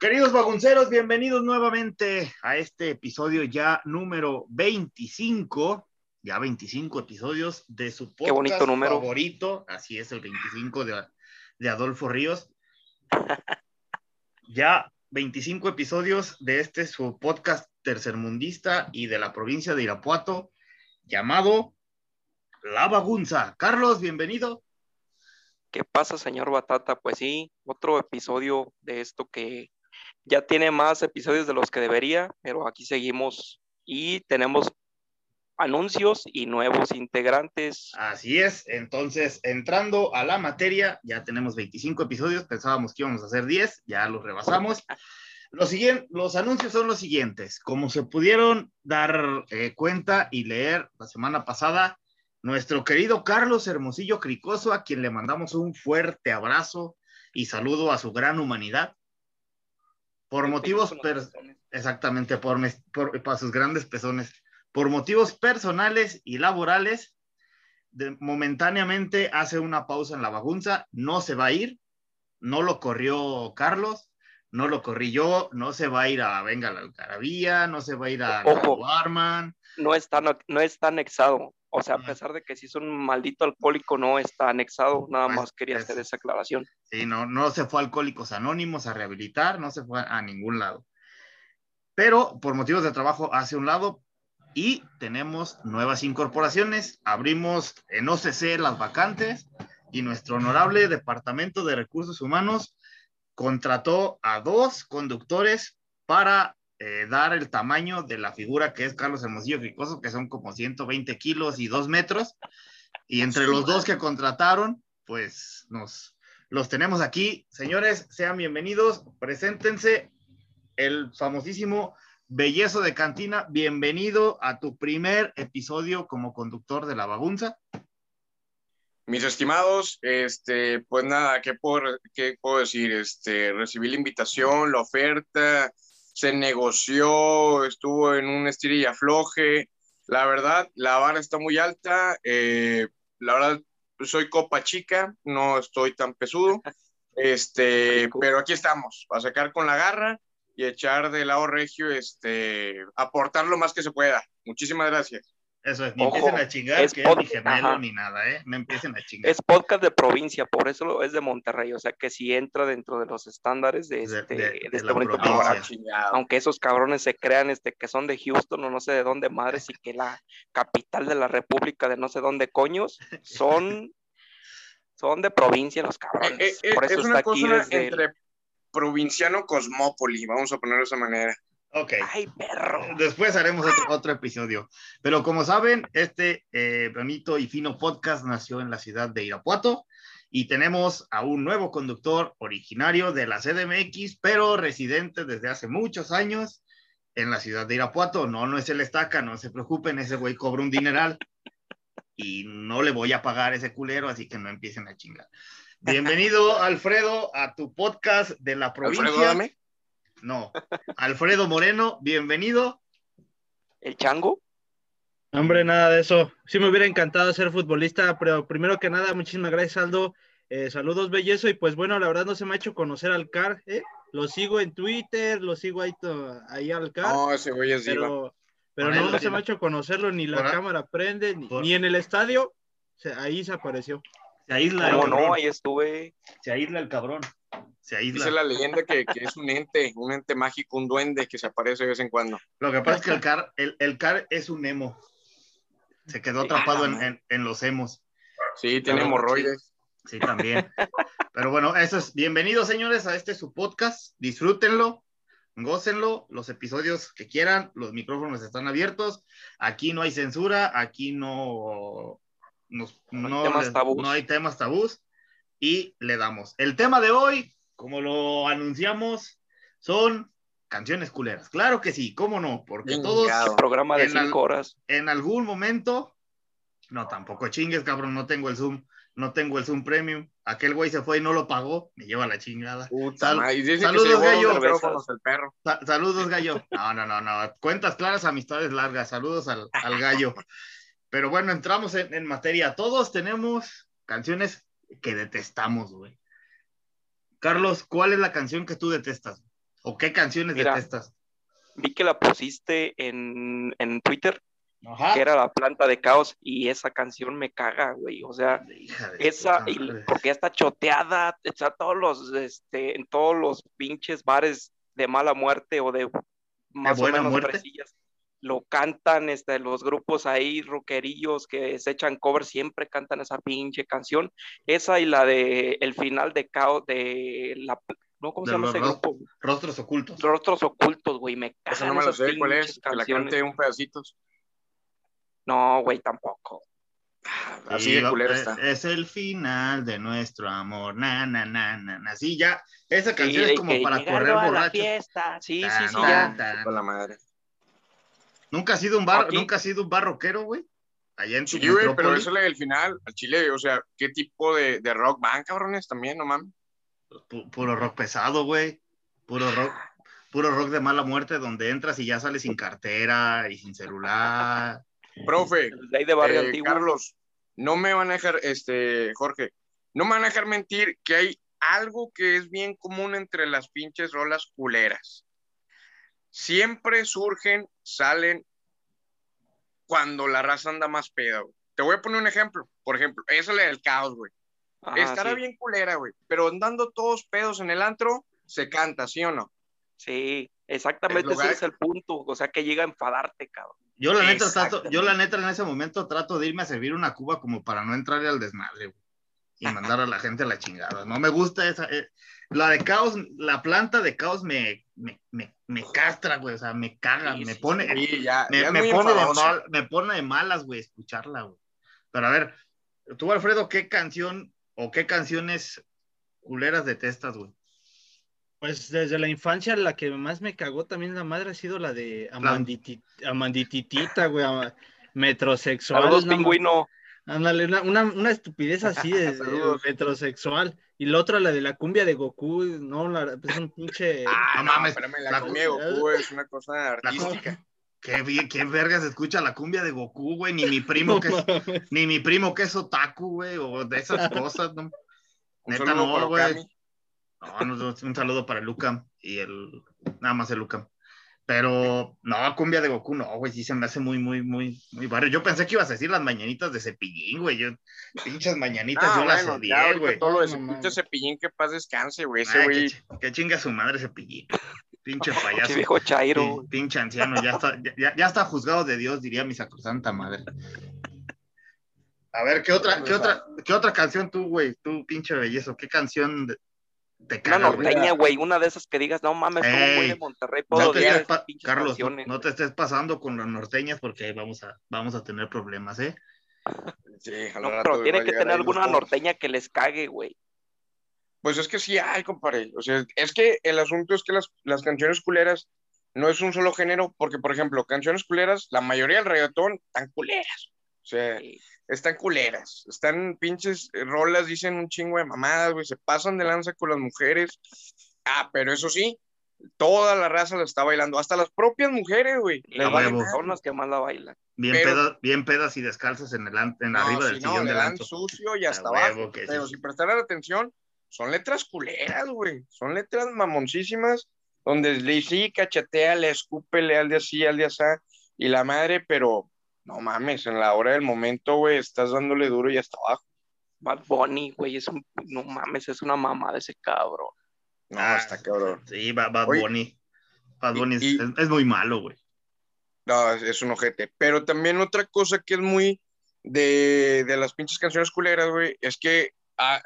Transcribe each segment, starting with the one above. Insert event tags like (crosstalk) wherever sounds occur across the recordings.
Queridos vagunceros, bienvenidos nuevamente a este episodio ya número 25, ya 25 episodios de su podcast bonito número. favorito, así es el 25 de, de Adolfo Ríos. (laughs) ya 25 episodios de este su podcast tercermundista y de la provincia de Irapuato, llamado La Bagunza. Carlos, bienvenido. ¿Qué pasa, señor Batata? Pues sí, otro episodio de esto que ya tiene más episodios de los que debería, pero aquí seguimos y tenemos anuncios y nuevos integrantes. Así es, entonces entrando a la materia, ya tenemos 25 episodios, pensábamos que íbamos a hacer 10, ya los rebasamos. (laughs) Los, los anuncios son los siguientes, como se pudieron dar eh, cuenta y leer la semana pasada, nuestro querido Carlos Hermosillo Cricoso, a quien le mandamos un fuerte abrazo y saludo a su gran humanidad, por motivos, exactamente, por, por, sus grandes pezones, por motivos personales y laborales, momentáneamente hace una pausa en la bagunza, no se va a ir, no lo corrió Carlos, no lo corrí yo, no se va a ir a Venga la Alcarabía, no se va a ir a Warman. No está, no, no está anexado, o sea, a pesar de que si es un maldito alcohólico, no está anexado, nada pues, más quería hacer esa aclaración. Sí, no, no se fue a Alcohólicos Anónimos a rehabilitar, no se fue a ningún lado. Pero por motivos de trabajo hace un lado y tenemos nuevas incorporaciones. Abrimos en OCC las vacantes y nuestro honorable Departamento de Recursos Humanos contrató a dos conductores para eh, dar el tamaño de la figura que es Carlos Hermosillo Cricoso, que son como 120 kilos y 2 metros. Y entre los dos que contrataron, pues nos los tenemos aquí. Señores, sean bienvenidos, preséntense. El famosísimo Bellezo de Cantina, bienvenido a tu primer episodio como conductor de La Bagunza. Mis estimados, este, pues nada, ¿qué puedo, qué puedo decir? Este, recibí la invitación, la oferta, se negoció, estuvo en un estira y afloje. La verdad, la vara está muy alta. Eh, la verdad, soy copa chica, no estoy tan pesudo. (laughs) Este, pero aquí estamos, a sacar con la garra y echar del lado regio, este, aportar lo más que se pueda. Muchísimas gracias. Eso es, ni empiecen a chingar que es ni gemelo ni nada, ¿eh? No empiecen a chingar. Es podcast de provincia, por eso es de Monterrey, o sea que si entra dentro de los estándares de este, de, este bonito programa. Aunque esos cabrones se crean este, que son de Houston o no sé de dónde madres y que la capital de la república de no sé dónde coños, son, (laughs) son de provincia los cabrones. Eh, eh, por eso es una está cosa aquí entre provinciano cosmópoli, vamos a ponerlo de esa manera. Ok. Ay, perro. Después haremos otro, episodio. Pero como saben, este eh, bonito y fino podcast nació en la ciudad de Irapuato y tenemos a un nuevo conductor originario de la CDMX, pero residente desde hace muchos años en la ciudad de Irapuato. No, no es el estaca, no se preocupen, ese güey cobra un dineral y no le voy a pagar ese culero, así que no empiecen a chingar. Bienvenido, Alfredo, a tu podcast de la provincia. No. Alfredo Moreno, bienvenido. ¿El chango? Hombre, nada de eso. Sí me hubiera encantado ser futbolista, pero primero que nada, muchísimas gracias, Aldo. Eh, saludos, Bellezo. Y pues bueno, la verdad no se me ha hecho conocer al CAR. ¿eh? Lo sigo en Twitter, lo sigo ahí, ahí al CAR. No, ese güey es Pero, pero no, se me ha hecho conocerlo, ni la cámara prende, ni, en el estadio. ahí se apareció. Se aísla. No, no, ahí estuve. Se aísla el cabrón. Dice la leyenda que, es un ente, un ente mágico, un duende que se aparece de vez en cuando. Lo que pasa es que el car, el, car es un emo. Se quedó atrapado en, los emos. Sí, tiene hemorroides. Sí, también. Pero bueno, eso es. Bienvenidos, señores, a este su podcast. Disfrútenlo, gócenlo, los episodios que quieran, los micrófonos están abiertos. Aquí no hay censura, aquí no no, no hay temas tabús y le damos. El tema de hoy, como lo anunciamos, son canciones culeras. Claro que sí, cómo no, porque todos. programa de cinco horas. En algún momento, no, tampoco chingues, cabrón, no tengo el Zoom, no tengo el Zoom Premium. Aquel güey se fue y no lo pagó, me lleva la chingada. saludos, gallo. saludos, gallo. No, no, no, no. Cuentas claras, amistades largas. Saludos al, gallo. Pero bueno, entramos en, en materia. Todos tenemos canciones que detestamos, güey. Carlos, ¿cuál es la canción que tú detestas? ¿O qué canciones detestas? Vi que la pusiste en, Twitter, que era la planta de caos, y esa canción me caga, güey. O sea, esa, porque ya está choteada, está todos los, este, en todos los pinches bares de mala muerte o de más o menos muerte? Lo cantan, este, los grupos ahí, rockerillos que se echan cover, siempre cantan esa pinche canción. Esa y la de el final de caos de la ¿no? ¿Cómo se llama ese grupo? Rostros ocultos. Rostros ocultos, güey, me Eso no me lo sé, ¿cuál es? Que la cante un pedacito. No, güey, tampoco. Así de culera está. Es el final de nuestro amor, na, na, na, na, Así ya, esa canción es como para correr borracho. Sí, sí, sí, ya. Con la madre. Nunca ha sido un bar, nunca ha sido un barroquero, güey. Allá en Sí, güey, pero eso es el final, al Chile, o sea, ¿qué tipo de, de rock van, cabrones, también, no mames? puro rock pesado, güey. Puro rock, puro rock de mala muerte, donde entras y ya sales sin cartera y sin celular. (laughs) Profe, de eh, Carlos, no me van a dejar, este, Jorge, no me van a dejar mentir que hay algo que es bien común entre las pinches rolas culeras. Siempre surgen, salen cuando la raza anda más peda, Te voy a poner un ejemplo. Por ejemplo, eso es del caos, güey. Estará bien culera, güey. Pero andando todos pedos en el antro, se canta, ¿sí o no? Sí, exactamente ese es el punto. O sea, que llega a enfadarte, cabrón. Yo la neta trato, yo la neta en ese momento trato de irme a servir una cuba como para no entrarle al desmadre, güey. Y mandar a la gente a la chingada. No me gusta esa. Eh, la de caos, la planta de caos me, me, me, castra, güey. O sea, me caga, me pone. me, me pone de mal, me pone de malas, güey, escucharla, güey. Pero a ver, tú, Alfredo, ¿qué canción ¿O qué canciones culeras detestas, güey? Pues desde la infancia la que más me cagó también la madre ha sido la de Amandititita, güey, metrosexual. Saludos, pingüino. Ándale, una, una, estupidez así de, (laughs) metrosexual. Y la otra, la de la cumbia de Goku, no, la, es un pinche... (laughs) Ah, no, mames, espérame, la, cumbia de Goku (laughs) es una cosa artística. ¿Qué, ¿Qué vergas escucha la cumbia de Goku, güey? Ni mi primo que es, ni mi primo que es otaku, güey, o de esas cosas, ¿no? Neta no, güey. No, un saludo para Lucam y el, nada más el Lucam. Pero no, cumbia de Goku, no, güey, sí se me hace muy, muy, muy, muy barrio. Yo pensé que ibas a decir las mañanitas de cepillín, güey. Yo, pinches mañanitas, yo las odié, güey. Todo lo de cepillín, que paz descanse, güey. Ese güey. Que, chinga su madre cepillín. Pinche (laughs) payaso. viejo Chairo. Pinche anciano, ya está, ya, ya, está juzgado de Dios, diría mi sacrosanta madre. A ver, ¿qué otra, qué otra, qué otra canción tú, güey? Tú, pinche bellezo, ¿qué canción te caga, Una norteña, güey, una de esas que digas, no mames, como güey de Monterrey, puedo no Carlos, no, te estés pasando con las norteñas porque vamos a, vamos a tener problemas, ¿eh? (laughs) Sí, no, pero tiene que tener alguna norteña que les cague, güey. Pues es que sí hay, compadre. O sea, es que el asunto es que las, las canciones culeras no es un solo género, porque, por ejemplo, canciones culeras, la mayoría del reggaetón están culeras. O sea, están culeras. Están pinches rolas, dicen un chingo de mamadas, güey. Se pasan de lanza con las mujeres. Ah, pero eso sí, toda la raza la está bailando. Hasta las propias mujeres, güey. Son las que más la bailan. Bien, pedas, bien pedas y descalzas en, el, en arriba del sillón del sucio y hasta abajo. Pero si prestaran atención, son letras culeras, güey. Son letras mamoncísimas, donde le sí, cachetea, le escupe, le al de así, al de así, y la madre, pero no mames, en la hora del momento, güey, estás dándole duro y hasta abajo. Bad Bunny, güey, es un, no mames, es una mamá de ese cabrón. No, ah, está cabrón. Sí, Bad Bunny. Bad Bunny es, muy malo, güey. No, es, un ojete. Pero también otra cosa que es muy de, de las pinches canciones culeras, güey, es que ah,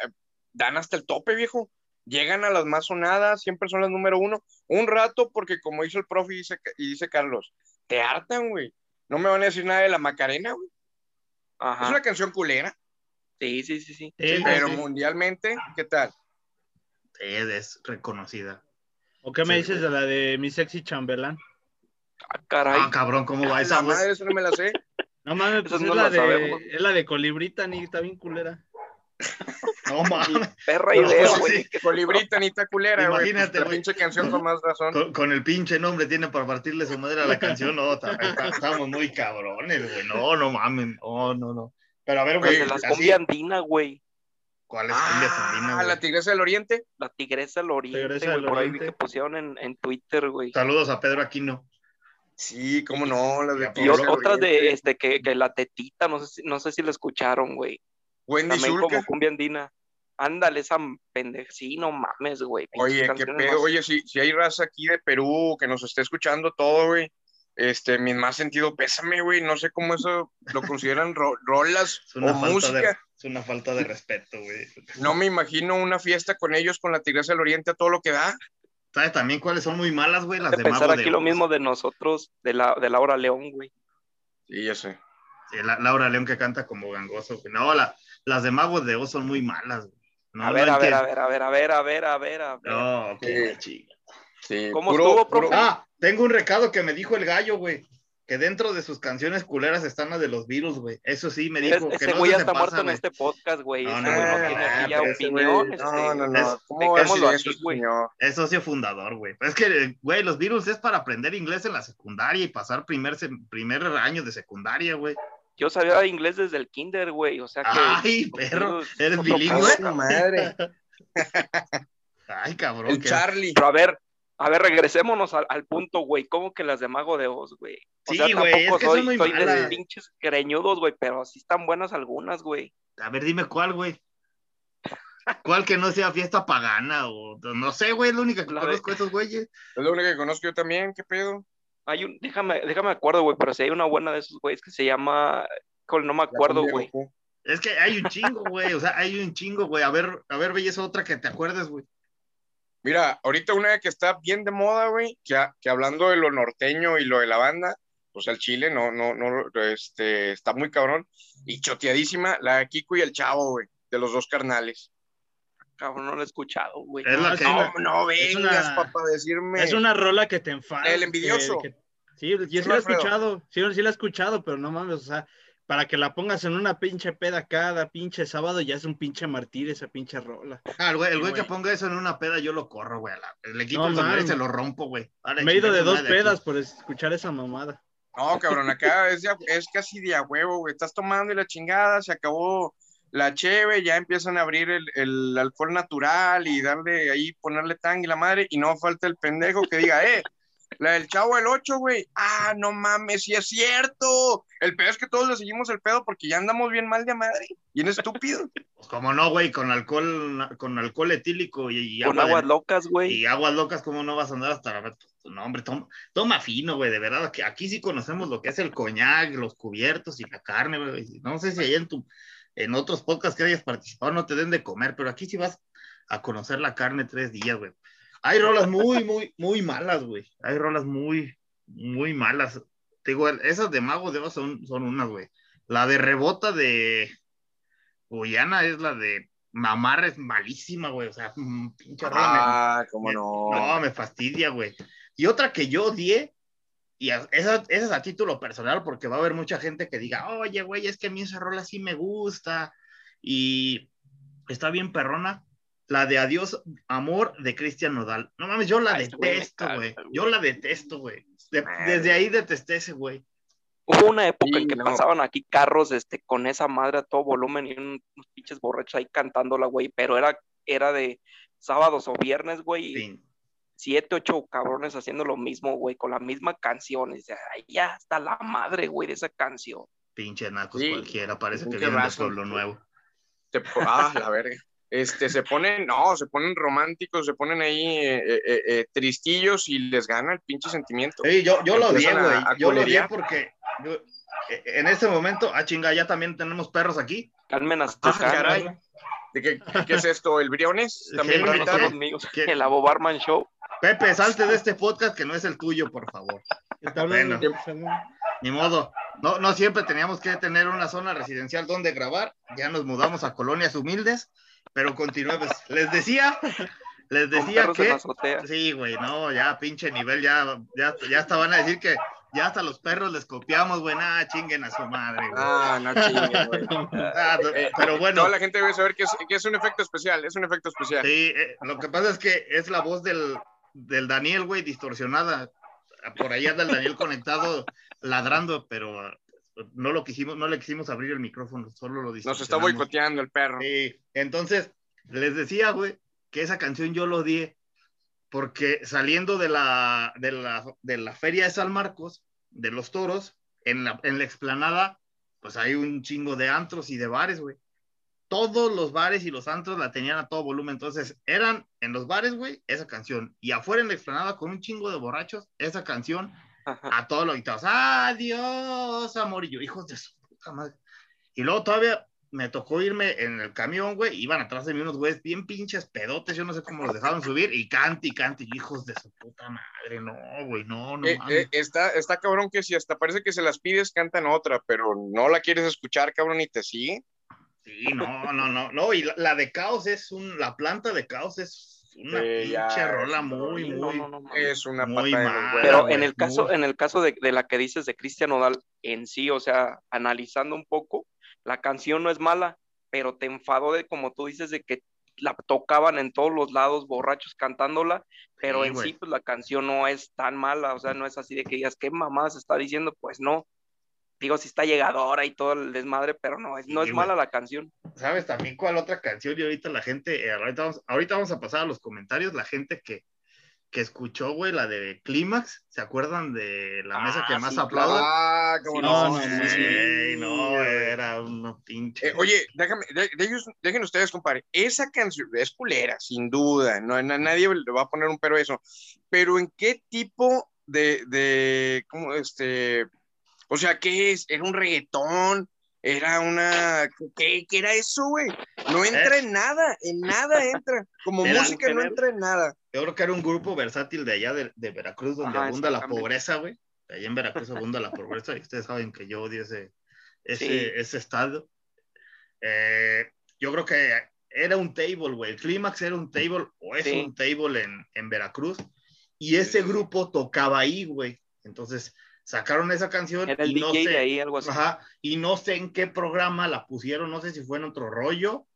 dan hasta el tope, viejo. Llegan a las más sonadas, siempre son las número uno. Un rato, porque como hizo el profe y dice, y dice Carlos, te hartan, güey. No me van a decir nada de la Macarena, güey. Es una canción culera. Sí, sí, sí, sí. pero mundialmente, ¿qué tal? es reconocida. ¿O qué me dices de la de mi sexy chambelán? Ah, caray. Ah, cabrón, ¿cómo va esa? madre, eso no me la sé. No mames, pues es, la de, es la de Colibrita, ni está bien culera. (laughs) No mames. Perra idea, güey. Colibrita ni culera, güey. Imagínate, güey. pinche canción con más razón. Con, el pinche nombre tiene para partirle su madre a la canción, no, estamos muy cabrones, güey. No, no mames. No, no, no. Pero a ver, güey. De las cumbia andina, güey. ¿Cuál es cumbia andina? Ah, la Tigresa del Oriente. La Tigresa del Oriente, güey. Por ahí vi que pusieron en, en Twitter, güey. Saludos a Pedro Aquino. Sí, cómo no, las de Y otras de este que, que, la tetita, no sé si, no sé si la escucharon, güey. Wendy También como cumbia andina. Ándale, esa pendeja, sí, no mames, güey. Oye, qué pedo, oye, si, si hay raza aquí de Perú que nos esté escuchando todo, güey, este, mi más sentido pésame, güey, no sé cómo eso lo consideran rolas o música. es una falta de respeto, güey. No me imagino una fiesta con ellos, con la Tigresa del Oriente, a todo lo que da. ¿Sabes también cuáles son muy malas, güey? Las de, pensar aquí lo mismo de nosotros, de, la, de Laura León, güey. Sí, ya sé. Sí, Laura León que canta como gangoso, güey. No, las de Magos de Oz son muy malas, a, ver, a, ver, a ver, a ver, a ver, a ver, a ver, a ver. No, qué chica. Sí, ¿Cómo estuvo, profe? Ah, tengo un recado que me dijo el gallo, güey que dentro de sus canciones culeras están las de los virus, güey. Eso sí me dijo. ese güey ya está muerto en este podcast, güey. No, no, no, no, tiene opinión. no, no, no. ¿Cómo es, así, güey? Es socio fundador, güey. Es que, güey, los virus es para aprender inglés en la secundaria y pasar primer, primer año de secundaria, güey. Yo sabía inglés desde el kinder, güey. O sea que. Ay, perro. ¿Eres bilingüe? madre. (laughs) Ay, cabrón. El Charlie. Pero a ver, a ver, regresémonos al, punto, güey. ¿Cómo que las de Mago de Oz, güey? sí, güey, es que soy, son muy soy de pinches greñudos, güey, pero sí están buenas algunas, güey. A ver, dime cuál, güey. ¿Cuál que no sea fiesta pagana o no sé, güey? Es la única que conozco de... esos güeyes. Es la única que conozco yo también, ¿qué pedo? Hay un, déjame, déjame acuerdo, güey, pero si hay una buena de esos güeyes que se llama, no me acuerdo, güey. Es que hay un chingo, güey, o sea, hay un chingo, güey. A ver, a ver, belleza otra que te acuerdes, güey. Mira, ahorita una que está bien de moda, güey, que, que, hablando de lo norteño y lo de la banda, pues el chile no, no, no, este, está muy cabrón. Y choteadísima, la de Kiko y el Chavo, güey, de los dos carnales. Cabrón, no lo he escuchado, güey. Es la que, no, no vengas, papá, a decirme. Es una rola que te enfada. El envidioso. sí, yo sí la he escuchado, sí, sí la he escuchado, pero no mames, o sea, para que la pongas en una pinche peda cada pinche sábado, ya es un pinche martir esa pinche rola. Ah, el güey, el güey que ponga eso en una peda, yo lo corro, güey. Le quito el sombrero y se lo rompo, güey. Me he ido de dos pedas por escuchar esa mamada. No, cabrón, acá es, es casi de a huevo, güey. Estás tomando y la chingada, se acabó la cheve, ya empiezan a abrir el, el alcohol natural y darle ahí, ponerle tang y la madre, y no falta el pendejo que diga, eh, la del chavo el 8, güey. Ah, no mames, sí es cierto. El pedo es que todos le seguimos el pedo porque ya andamos bien mal de madre. Bien estúpido. Pues como no, güey, con alcohol, con alcohol etílico y, con aguas locas, güey. Y aguas locas, ¿cómo no vas a andar hasta la no, hombre, toma, toma fino, güey, de verdad, que aquí sí conocemos lo que es el coñac, los cubiertos y la carne, güey. No sé si ahí en tu, en otros podcasts que hayas participado no te den de comer, pero aquí sí vas a conocer la carne tres días, güey. Hay rolas muy, muy, muy malas, güey. Hay rolas muy, muy malas. Te digo, esas de Mago de Oz son, son unas, güey. La de Rebota de Guyana es la de Mamar, es malísima, güey. O sea, mm, pinche Ah, cómo no. no, me fastidia, güey. Y otra que yo odié, y esa, esa, es a título personal, porque va a haber mucha gente que diga, oye, güey, es que a mí esa rola sí me gusta. Y está bien perrona la de Adiós Amor de Cristian Nodal. No mames, yo la detesto, güey. Yo la detesto, güey. desde ahí detesté ese güey. Hubo una época en que pasaban aquí carros este, con esa madre a todo volumen y unos pinches borrachos ahí cantándola, güey, pero era, era de sábados o viernes, güey. Siete, ocho cabrones haciendo lo mismo, güey, con la misma canción. Y ya está la madre, güey, de esa canción. Pinche nacos cualquiera, parece que viene de Pueblo Nuevo. ah, la verga este, se ponen, no, se ponen románticos, se ponen ahí eh, eh, eh, tristillos y les gana el pinche sentimiento. Sí, yo, yo lo odié, güey. Yo lo odié porque en este momento, ah, chinga, ya también tenemos perros aquí. Calmen hasta ah, caray. ¿De qué, qué, es esto? ¿El Briones? ¿También lo invitaron? El Abo Barman Show. Pepe, salte de este podcast que no es el tuyo, por favor. Bueno, ni modo. no, no siempre teníamos que tener una zona residencial donde grabar, ya nos mudamos a colonias humildes, pero continuamos. Les decía, les decía que... Sí, güey, no, ya pinche nivel, ya, ya, ya hasta van a decir que ya hasta los perros les copiamos, güey, nada, chinguen a su madre, güey. Ah, no chinguen, güey. (laughs) Ah, eh, pero bueno. Toda la gente debe saber que es, que es un efecto especial, es un efecto especial. Sí, eh, lo que pasa es que es la voz del, del Daniel, güey, distorsionada. Por ahí anda el Daniel conectado ladrando, pero no lo quisimos, no le quisimos abrir el micrófono, solo lo Nos está boicoteando el perro. Sí, entonces les decía, güey, que esa canción yo lo di porque saliendo de la, de la, de la feria de San Marcos, de los toros, en la, en la explanada, pues hay un chingo de antros y de bares, güey. Todos los bares y los antros la tenían a todo volumen. Entonces, eran en los bares, güey, esa canción. Y afuera en la explanada, con un chingo de borrachos, esa canción a todos los gritados. Adiós, amor. Y yo, hijos de su puta madre. Y luego todavía me tocó irme en el camión, güey, iban atrás de mí unos güeyes bien pinches pedotes, yo no sé cómo los dejaron subir, y cante y cante, hijos de su puta madre, no, güey, no, no. Eh, eh, está, está cabrón que si hasta parece que se las pides, cantan otra, pero no la quieres escuchar, cabrón, y te sigue. Sí, no, no, no, no, y la, de caos es un, la planta de caos es una pinche rola muy, muy, es una muy mala, Pero en el caso, en el caso de, de la que dices de Cristian Odal en sí, o sea, analizando un poco, la canción no es mala, pero te enfadó de, como tú dices, de que la tocaban en todos los lados, borrachos cantándola, pero en sí, pues la canción no es tan mala, o sea, no es así de que digas, ¿qué mamá se está diciendo? Pues no. Digo, si está llegadora y todo el desmadre, pero no, es, no es mala la canción. ¿Sabes también cuál otra canción? Y ahorita la gente, eh, ahorita vamos a pasar a los comentarios, la gente que, que escuchó, güey, la de Clímax. ¿Se acuerdan de la mesa que ah, más aplauda? Ah, cómo no. no, era un pinche. Eh, oye, déjame, dejen ustedes, compadre. Esa canción es culera, sin duda. No, nadie le va a poner un pero a eso. Pero ¿en qué tipo de, de, cómo, este, o sea, qué es? ¿Era un reggaetón? Era una. ¿Qué, qué era eso, güey? No entra en nada, en nada entra. Como música no entra en nada. Yo creo que era un grupo versátil de allá de, de Veracruz, donde abunda la pobreza, güey. Allá en Veracruz abunda la pobreza, y ustedes saben que yo odio ese, ese, ese estado. Eh, yo creo que era un table, güey. El clímax era un table, o es un table en, en Veracruz. Y ese grupo tocaba ahí, güey. Entonces, sacaron esa canción y no sé, ahí, algo así. Ajá, y no sé en qué programa la pusieron, no sé si fue en otro rollo.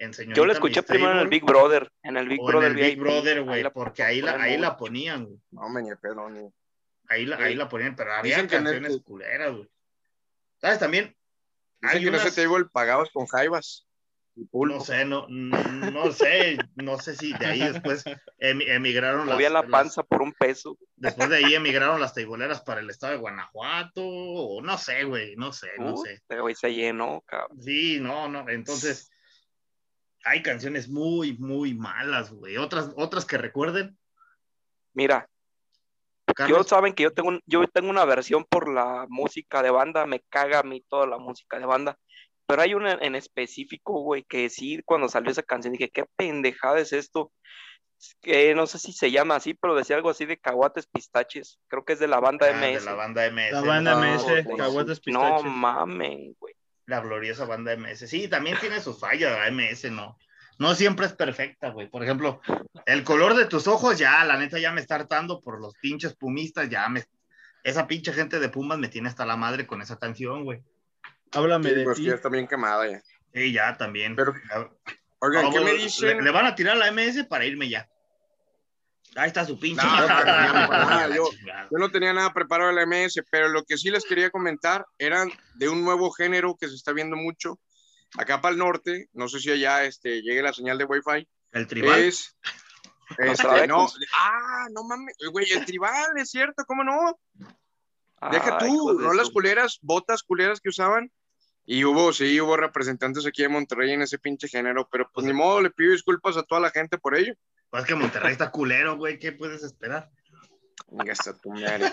En Yo la escuché primero en el Big Brother, en el Big Brother. En el Big Brother, güey, porque ahí la, ahí la ponían, güey. No, me ni pedo, ni. Ahí la, ahí la ponían, pero había canciones culeras, güey. ¿Sabes? También. Dicen que en ese table pagabas con jaivas. No sé, no, no sé, no sé si de ahí después emigraron Movía la panza por un peso. Después de ahí emigraron las teiboleras para el estado de Guanajuato, o no sé, güey, no sé, no sé. Pero hoy se llenó, cabrón. Sí, no, no, entonces hay canciones muy, muy malas, güey. Otras, otras que recuerden. Mira, yo saben que yo tengo, yo tengo una versión por la música de banda, me caga a mí toda la música de banda. Pero hay una en específico, güey, que sí, cuando salió esa canción dije, qué pendejada es esto. Que no sé si se llama así, pero decía algo así de caguates pistaches. Creo que es de la banda ah, MS. De la banda MS. La banda MS, caguates pistaches. No mamen, güey. La gloriosa banda MS. Sí, también tiene sus fallas, la MS, no. No siempre es perfecta, güey. Por ejemplo, el color de tus ojos, ya, la neta, ya me está hartando por los pinches pumistas, ya me. Esa pinche gente de Pumas me tiene hasta la madre con esa canción, güey. Háblame de pues ti. ya está bien quemada ya. Sí, ya también. Pero, oigan, ¿qué me dicen? Le, van a tirar la MS para irme ya. Ahí está su pinche. (laughs) yo, no tenía nada preparado la MS, pero lo que sí les quería comentar eran de un nuevo género que se está viendo mucho acá para el norte. No sé si allá este, llegue la señal de Wi-Fi. El tribal. Es, (laughs) este, no, ah, no mames, güey, el tribal, es cierto, ¿cómo no? Deja tú, no las culeras, botas culeras que usaban. Y hubo, sí, hubo representantes aquí de Monterrey en ese pinche género, pero pues ni modo, le pido disculpas a toda la gente por ello. Pues que Monterrey está culero, güey, ¿qué puedes esperar? Venga, está tu madre.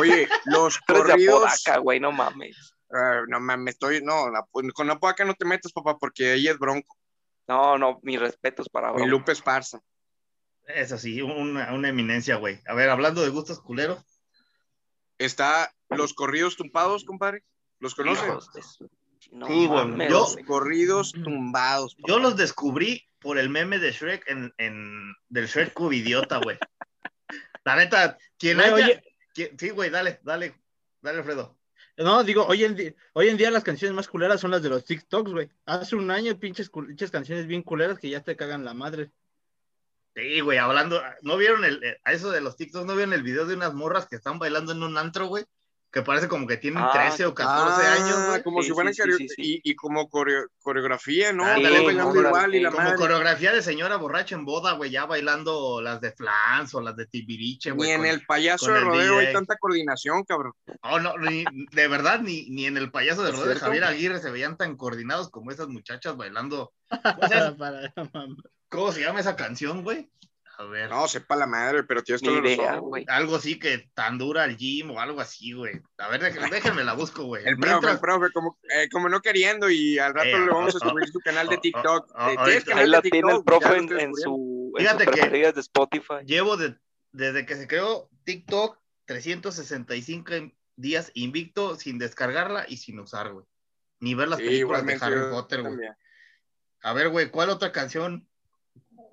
Oye, los corridos... Güey, no mames. Ah, no mames, estoy, no, con Apodaca no te metas, papá, porque ahí es bronco. No, no, mis respetos para Mi Lupe Esparza. Es así, una, una eminencia, güey. A ver, hablando de gustos culeros, está los corridos tumbados, compadre. ¿Los conocen? No, sí, bueno, yo, corridos tumbados. Yo los descubrí por el meme de Shrek en, en del Shrek cubidiota, güey. La neta, quien haya... Oye... sí, güey, dale, dale, dale, Alfredo. No, digo, hoy en, día, hoy en día las canciones más culeras son las de los TikToks, güey. Hace un año, pinches, pinches canciones bien culeras que ya te cagan la madre. Sí, güey, hablando, ¿no vieron el, eh, a eso de los TikToks, no vieron el video de unas morras que están bailando en un antro, güey? Que parece como que tienen 13 ah, o 14 años, güey. Como si fueran y, y, como coreografía, ¿no? Dale, igual y la como coreografía de señora borracha en boda, güey, ya bailando las de Flans o las de Tibiriche, güey. Ni en el payaso de rodeo hay tanta coordinación, cabrón. Oh, no, ni, de verdad, ni, ni en el payaso de rodeo de Javier Aguirre se veían tan coordinados como esas muchachas bailando. ¿Cómo se (laughs) llama esa canción, güey? A ver. No, sepa la madre, pero tienes todo idea, güey. Algo así que tan dura el gym o algo así, güey. A ver, déjenme, la busco, güey. El profe, el profe, como, eh, como no queriendo y al rato eh, le vamos a subir su canal de TikTok. Ahí la tiene el profe en, su, Fíjate que de Spotify. Llevo desde que se creó TikTok 365 días invicto sin descargarla y sin usar, güey. Ni ver las películas de Harry Potter, güey. A ver, güey, ¿cuál otra canción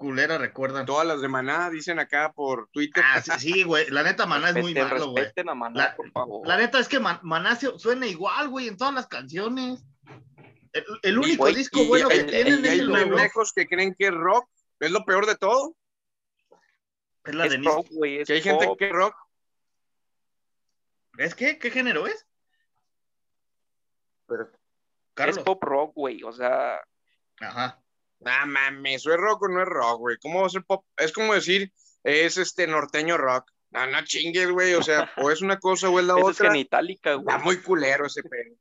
culera recuerdan. Todas las de Maná dicen acá por Twitter. Ah, sí, güey. La neta, Maná es muy malo, güey. La, por favor. la neta es que Maná suena igual, güey, en todas las canciones. El, único disco bueno que tienen es el pendejos que creen que es rock. Es lo peor de todo. Es la de rock, güey. Que hay gente que es rock. ¿Es qué? ¿Qué género es? Es pop rock, güey. O sea. Ajá. Ah, mames, ¿eso es rock o no es rock, güey? ¿Cómo va a ser pop? Es como decir, es este norteño rock. No, no chingues, güey. O sea, o es una cosa o es la (laughs) otra. Es itálica, güey. Está muy culero ese pelo.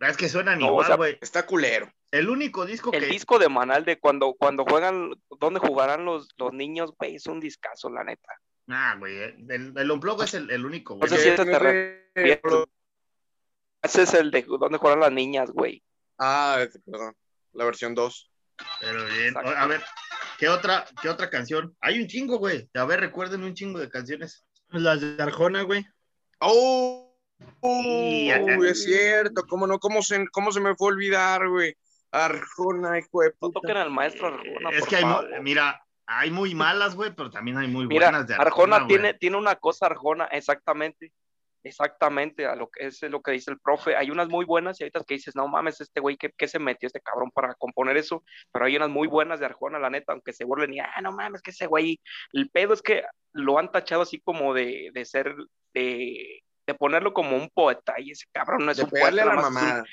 Es que suenan igual, güey. está culero. El único disco el que. El disco de Manal de cuando, cuando juegan, donde jugarán los, los niños, güey, es un discazo, la neta. Ah, güey. El, el Unplug es el, el único, güey. No sé si te refieres. Ese es el de donde juegan las niñas, güey. Ah, perdón la versión 2. Pero bien, a ver, ¿qué otra, qué otra canción? Hay un chingo, güey. A ver, recuerden un chingo de canciones. Las de Arjona, güey. ¡Oh! es cierto, ¿cómo no? ¿Cómo se, cómo se me fue a olvidar, güey? Arjona, hijo de puta. No toquen al maestro Arjona, Es que hay, mira, hay muy malas, güey, pero también hay muy buenas de Arjona. Arjona tiene, tiene una cosa, Arjona, exactamente. Exactamente, a lo que es lo que dice el profe. Hay unas muy buenas y ahorita que dices, no mames, este güey, ¿qué, se metió este cabrón para componer eso? Pero hay unas muy buenas de Arjona, la neta, aunque se burlen y, ah, no mames, que ese güey. El pedo es que lo han tachado así como de, de ser, de, de, ponerlo como un poeta y ese cabrón no es un poeta. La mamá.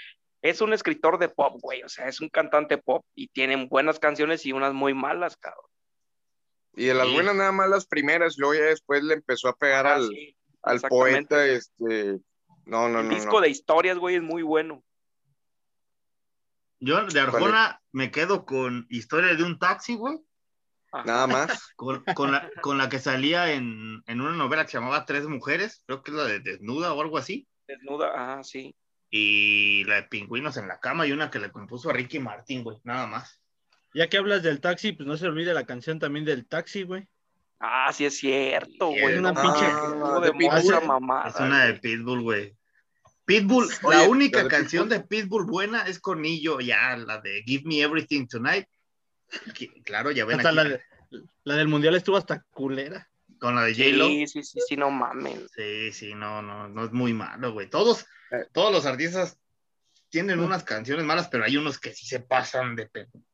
Es, un, escritor de pop, güey, o sea, es un cantante pop y tienen buenas canciones y unas muy malas, cabrón. Y de las buenas nada más las primeras, luego ya después le empezó a pegar al al poeta, este, no, no, el no. disco de historias, güey, es muy bueno. Yo de Arjona me quedo con Historia de un taxi, güey. Nada más. (laughs) Con, la, que salía en, una novela que se llamaba Tres Mujeres, creo que es la de Desnuda o algo así. Desnuda, ah, sí. Y la de Pingüinos en la cama y una que le compuso a Ricky Martín, güey, nada más. Ya que hablas del taxi, pues no se olvide la canción también del taxi, güey. Ah, sí es cierto, güey. Es una pinche de, mamada. Es una de Pitbull, güey. Pitbull, la única canción de Pitbull buena es Cornillo, ya, la de Give Me Everything Tonight. claro, ya ven aquí. La, la, del mundial estuvo hasta culera. Con la de J-Lo. Sí, sí, sí, sí, no mames. Sí, sí, no, no, no es muy malo, güey. Todos, eh. todos los artistas tienen unas canciones malas, pero hay unos que sí se pasan de,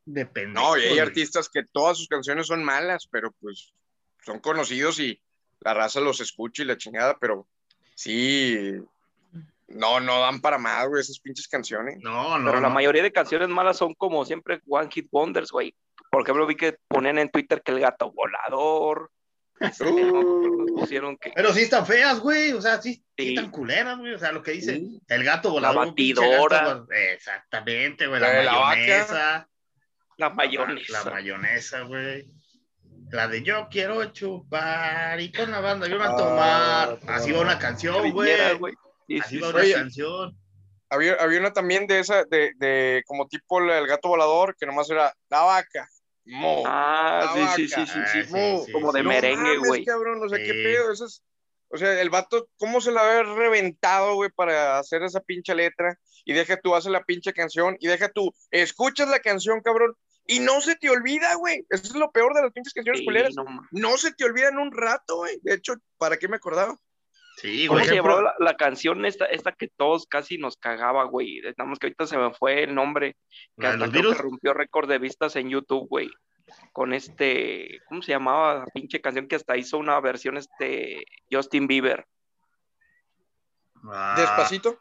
de No, y hay artistas que todas sus canciones son malas, pero pues son conocidos y la raza los escucha y la chingada, pero sí, no, no dan para más, güey, esas pinches canciones. No, no. Pero la mayoría de canciones malas son como siempre One Hit Wonders, güey. Por ejemplo, vi que ponían en Twitter que el gato volador. Uh. pusieron que... Pero sí están feas, güey. O sea, sí, sí. están culeras, güey. O sea, lo que dice el gato volador. La batidora. exactamente, güey. La, la, mayonesa. La mayonesa. La mayonesa, güey. La de yo quiero chupar y con la banda yo a tomar. Así va una canción, güey. Así va una canción. Había, había, una también de esa, de, de como tipo el, gato volador, que nomás era la vaca. Mo, ah, sí, sí, sí, sí, sí, Como de merengue, güey. cabrón, o sea, qué pedo, esas. O sea, el vato, ¿cómo se la había reventado, güey, para hacer esa pinche letra? Y deja tú, haces la pinche canción, y deja tú, escuchas la canción, cabrón, y no se te olvida, güey. Eso es lo peor de las pinches canciones sí, No, se te olvida en un rato, güey. De hecho, ¿para qué me acordaba? Sí, güey. se llevó la, canción esta, esta que todos casi nos cagaba, güey. Estamos que ahorita se me fue el nombre. Que hasta que rompió récord de vistas en YouTube, güey con este, ¿cómo se llamaba la pinche canción que hasta hizo una versión este Justin Bieber? Ah. Despacito.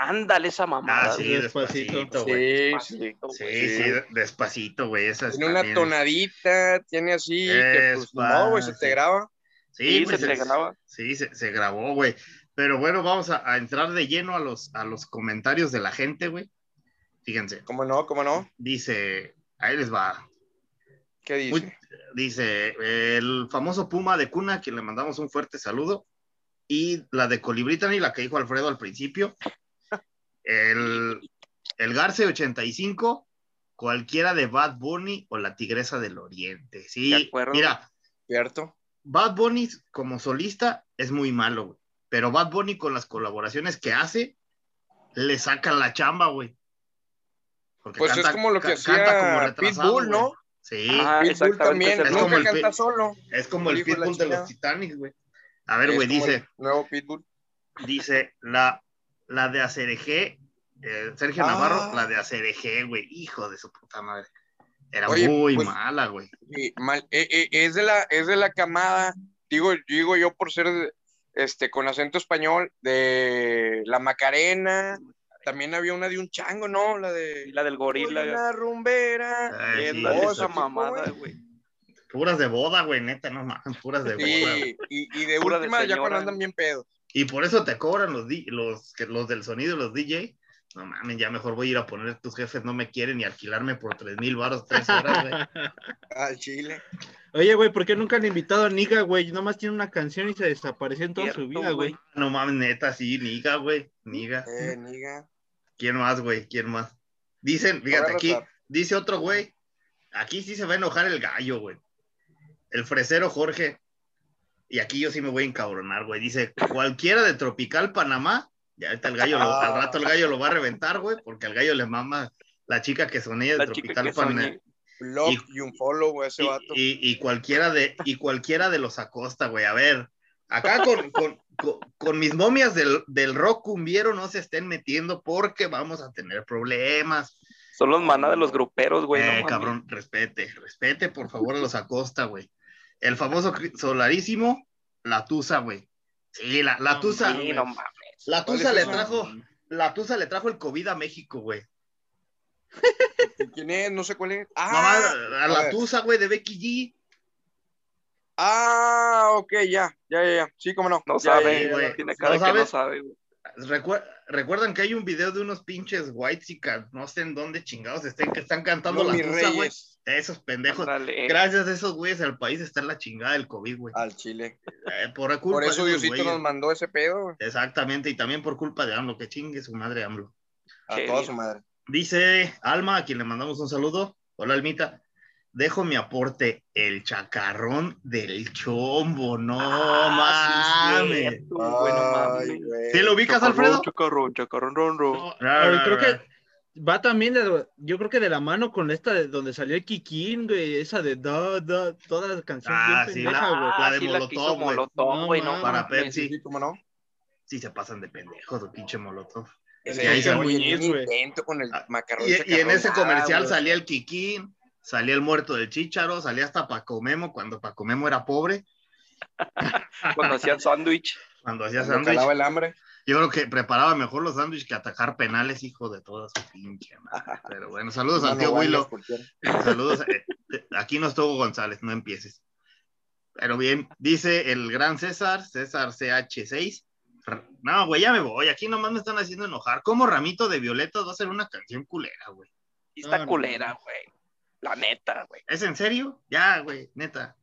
Ándale esa mamada. Ah, sí, despacito, güey. Sí, sí, sí, despacito, güey. Tiene una tonadita, tiene así, que pues, no, güey, se te graba. Sí, se, te graba. Sí, se, grabó, güey. Pero bueno, vamos a, a, entrar de lleno a los, a los comentarios de la gente, güey. Fíjense. ¿Cómo no? ¿Cómo no? Dice, ahí les va. ¿Qué dice? dice, el famoso Puma de Cuna, quien le mandamos un fuerte saludo, y la de Colibritani, la que dijo Alfredo al principio, el, el Garce 85, cualquiera de Bad Bunny o la Tigresa del Oriente. Sí, mira. Cierto. Bad Bunny como solista es muy malo, güey. Pero Bad Bunny con las colaboraciones que hace, le sacan la chamba, güey. pues es como lo que hacía Pitbull, ¿no? Sí, Pitbull también, es como el canta solo. Es como el Pitbull de los Titanic, güey. A ver, güey, dice. Nuevo Pitbull. Dice, la, la de Acereje, eh, Sergio ah. Navarro, la de Acereje, güey, hijo de su puta madre. Era muy pues, mala, güey. mal, eh, eh, es, de la, es de la camada, digo, digo yo por ser este, con acento español, de la Macarena, también había una de un chango, ¿no? La de. La del gorila. La rumbera. Ay, esa mamada, güey. Puras de boda, güey, neta, no mames, puras de boda. Y, y, de última ya cuando andan bien pedos. Y por eso te cobran los, los, los del sonido, los DJ. No mames, ya mejor voy a ir a poner tus jefes no me quieren ni alquilarme por tres mil baros tres horas, güey. (laughs) Al chile. Oye, güey, ¿por qué nunca han invitado a Niga, güey? Nomás tiene una canción y se desapareció en toda su vida, güey. No mames, neta, sí, Niga, güey. Niga. Eh, Niga. ¿Quién más, güey? ¿Quién más? Dicen, fíjate aquí, dice otro güey. Aquí sí se va a enojar el gallo, güey. El fresero Jorge. Y aquí yo sí me voy a encabronar, güey. Dice, cualquiera de Tropical Panamá. Ya ahorita el gallo, al rato el gallo lo va a reventar, güey, porque al gallo le mama la chica que sonía de Tropical Panamá. Y, un follow, güey, ese vato. Y, cualquiera de, y cualquiera de los Acosta, güey. A ver, acá con, con, con, mis momias del, del, rock cumbiero no se estén metiendo porque vamos a tener problemas. Son los maná de los gruperos, güey. Eh, cabrón, respete, respete por favor a los Acosta, güey. El famoso solarísimo, la Tusa, güey. Sí, la, la Tusa. la Tusa le trajo, la Tusa le trajo el COVID a México, güey. (laughs) ¿Quién es? No sé cuál es. Ah, a la Tusa, güey, de Becky G. Ah, ok, ya, ya, ya, Sí, cómo no. No sabe, güey. Tiene cara ¿No que no sabe, güey. Recuerdan que hay un video de unos pinches white no sé en dónde chingados estén, que están cantando la tusa, güey. Esos pendejos. Gracias a esos güeyes el país está en la chingada del COVID, güey. Al Chile. Eh, por, por, eso Diosito nos mandó ese pedo, güey. Exactamente, y también por culpa de AMLO, que chingue su madre AMLO. A toda su madre. Dice Alma, a quien le mandamos un saludo. Hola, Almita dejo mi aporte, el chacarrón del chombo, no ah, mames. ¿Te lo ubicas, Alfredo? Chacarrón, chacarrón, ron, ron. creo que va también, de, yo creo que de la mano con esta de donde salió el Kikín, güey, esa de da, da, todas las canciones ah, sí, la, la, de Molotov, güey. Molotov, güey, no, para Pepsi. Sí, ¿cómo no? Sí se pasan de pendejos, pinche Molotov. Sí, ahí se con el ah, macarrón. Y, y en ese comercial salía el Kikín salía el muerto del Chícharo, salía hasta Paco Memo, cuando Paco Memo era pobre. (laughs) cuando hacía sándwich. Cuando hacía sándwich. el hambre. Yo creo que preparaba mejor los sándwiches que atacar penales, hijo de toda su pinche madre. Pero bueno, saludos (laughs) al tío Willow. (laughs) Saludos. Eh, eh, aquí no estuvo González, no empieces. Pero bien, dice el gran César, César CH6. No, güey, ya me voy. Aquí nomás me están haciendo enojar. ¿Cómo Ramito de Violetas va a ser una canción culera, güey? Está culera, güey. La neta, güey. ¿Es en serio? Ya, güey, neta.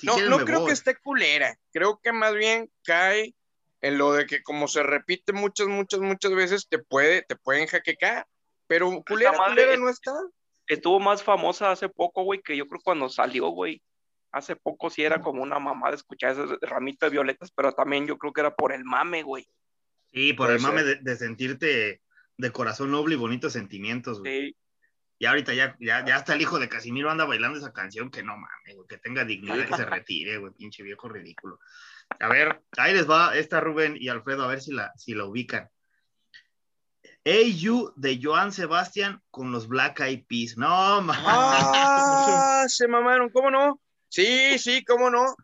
no, no creo que esté culera. Creo que más bien cae en lo de que como se repite muchas, muchas, muchas veces, te puede, te pueden jaquecar. Pero culera, culera no está. Estuvo más famosa hace poco, güey, que yo creo cuando salió, güey. hace poco sí era como una mamá de escuchar ese ramito de violetas, pero también yo creo que era por el mame, güey. Sí, por el mame de, sentirte de corazón noble y bonitos sentimientos, güey. Sí. Y ahorita ya, ya, ya hasta el hijo de Casimiro anda bailando esa canción, que no mames, güey, que tenga dignidad, que se retire, güey, pinche viejo ridículo. A ver, ahí les va esta Rubén y Alfredo, a ver si la, si la ubican. You de Joan Sebastián con los Black Eyed Peas. No, mames. Ah, se mamaron, ¿cómo no? Sí, sí, cómo no.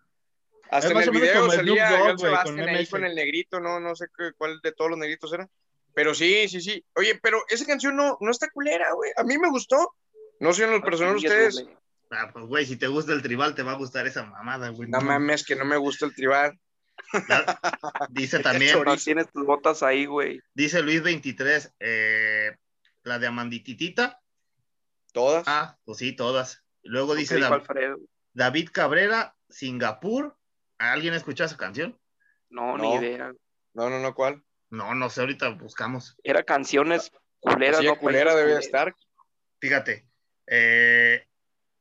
Hasta en el video salía Joan Sebastián ahí con el negrito, no, no sé cuál de todos los negritos era. Pero sí, sí, sí. Oye, pero esa canción no, no está culera, güey. A mí me gustó. No sé en los personajes ustedes. Ah, pues, güey, si te gusta el tribal, te va a gustar esa mamada, güey. No, mames, que no me gusta el tribal. dice (laughs) también. No tienes tus botas ahí, güey. Dice Luis 23, eh, la de Amandititita. ¿Todas? Ah, pues sí, todas. Luego dice David, Cabrera, Singapur. ¿Alguien ha escuchado esa canción? No, ni idea. No, no, no, ¿cuál? No, no sé, ahorita buscamos. Era canciones culeras, no culera debe estar. Fíjate, eh,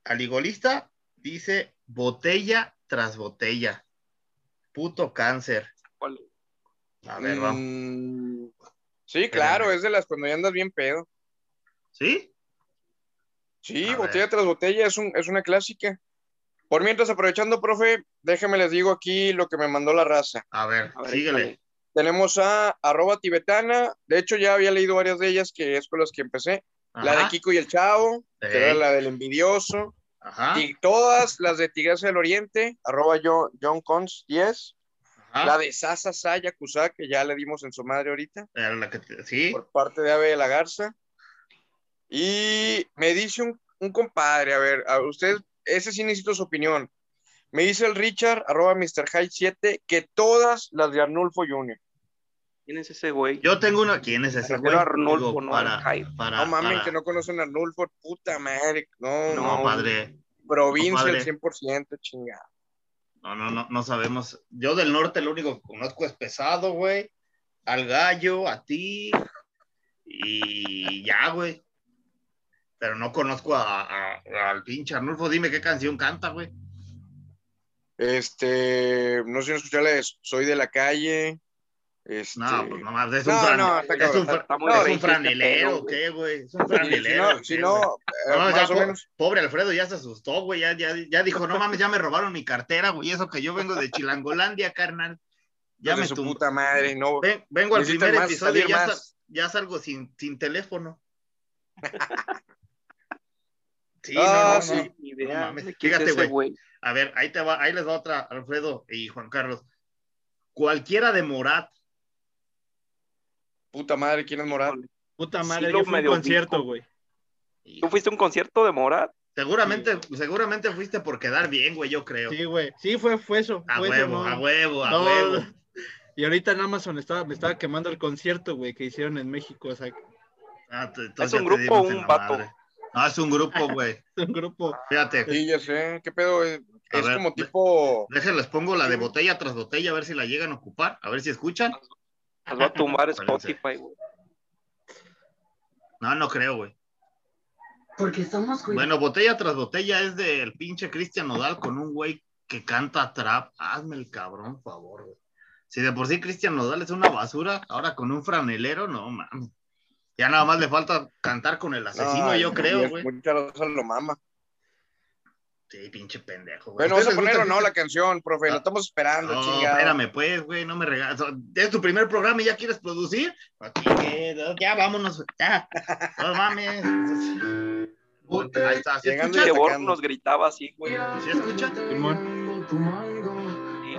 Aligolista dice botella tras botella. Puto cáncer. ¿Cuál? A ver, vamos. Mm, sí, claro, es de las cuando ya andas bien pedo. ¿Sí? Sí, botella tras botella es, un, es una clásica. Por mientras, aprovechando, profe, déjeme les digo aquí lo que me mandó la raza. A ver, síguele. Tenemos a arroba tibetana, de hecho ya había leído varias de ellas, que es con las que empecé. La de Kiko y el Chavo, que era la del envidioso. Y todas las de Tigresa del Oriente, arroba yo, John Cons 10. La de Sasa Saya Kusa, que ya le dimos en su madre ahorita. sí. Por parte de Ave de la Garza. Y me dice un, un compadre, a ver, a usted, ese sí necesito su opinión. Me dice el Richard, arroba Mr. High 7, que todas las de Arnulfo Jr. ¿Quién es ese güey? Yo tengo una. ¿Quién es ese güey? Arnulfo, no, para, para, no mames, que no conocen a Arnulfo, puta madre. No, no, padre. Provincia al 100%, chingada. No, no, no, no sabemos. Yo del norte lo único que conozco es pesado, güey. Al gallo, a ti. Y ya, güey. Pero no conozco a, al pinche Arnulfo. Dime qué canción canta, güey. Este, no sé si escucharle, soy de la calle. Este... No, pues nomás es un, no, no, es un, es un franelero, ¿qué, güey? Es un franelero. Si no, si no, pobre Alfredo ya se asustó, güey, ya, ya, ya dijo, no mames, ya me robaron mi cartera, güey, eso que yo vengo de Chilangolandia, carnal. Ya me su puta madre, no. vengo al primer episodio y ya, ya, salgo sin, sin teléfono. (laughs) sí, no, no, no, no, mames. Fíjate, güey. A ver, ahí te va, ahí les va otra, Alfredo y Juan Carlos. Cualquiera de Morat Puta madre, ¿quién es Morat? Puta madre, yo fui a un concierto, güey. ¿Tú fuiste a un concierto de Morat? Seguramente, seguramente fuiste por quedar bien, güey, yo creo. Sí, güey. Sí, fue, fue eso. A huevo, a huevo, a huevo. Y ahorita en Amazon estaba, me estaba quemando el concierto, güey, que hicieron en México. O sea, ah, ¿Es un grupo o un vato? No, es un grupo, (laughs) güey. es un grupo. Fíjate. Sí, ya sé. ¿Qué pedo? Es, como tipo. Déjenles pongo la de botella tras botella, a ver si la llegan a ocupar, a ver si escuchan. Nos va a tumbar Spotify, güey. No, no creo, güey. Porque somos Bueno, botella tras botella es del pinche Cristian Nodal con un güey que canta trap. Hazme el cabrón, por favor, güey. Si de por sí Cristian Nodal es una basura, ahora con un franelero, no mames. Ya nada más le falta cantar con el asesino, yo creo, güey. Muchas lo mama. Sí, pinche pendejo, güey. Bueno, vamos a poner o no la canción, profe, la estamos esperando, no, espérame, pues, güey, no me regalas. Es tu primer programa y ya quieres producir. Aquí, ya vámonos, ya. No mames. Ahí está, ¿sí Llegando escucha? nos gritaba así, güey. ¿Sí escucha? Simón. Sí.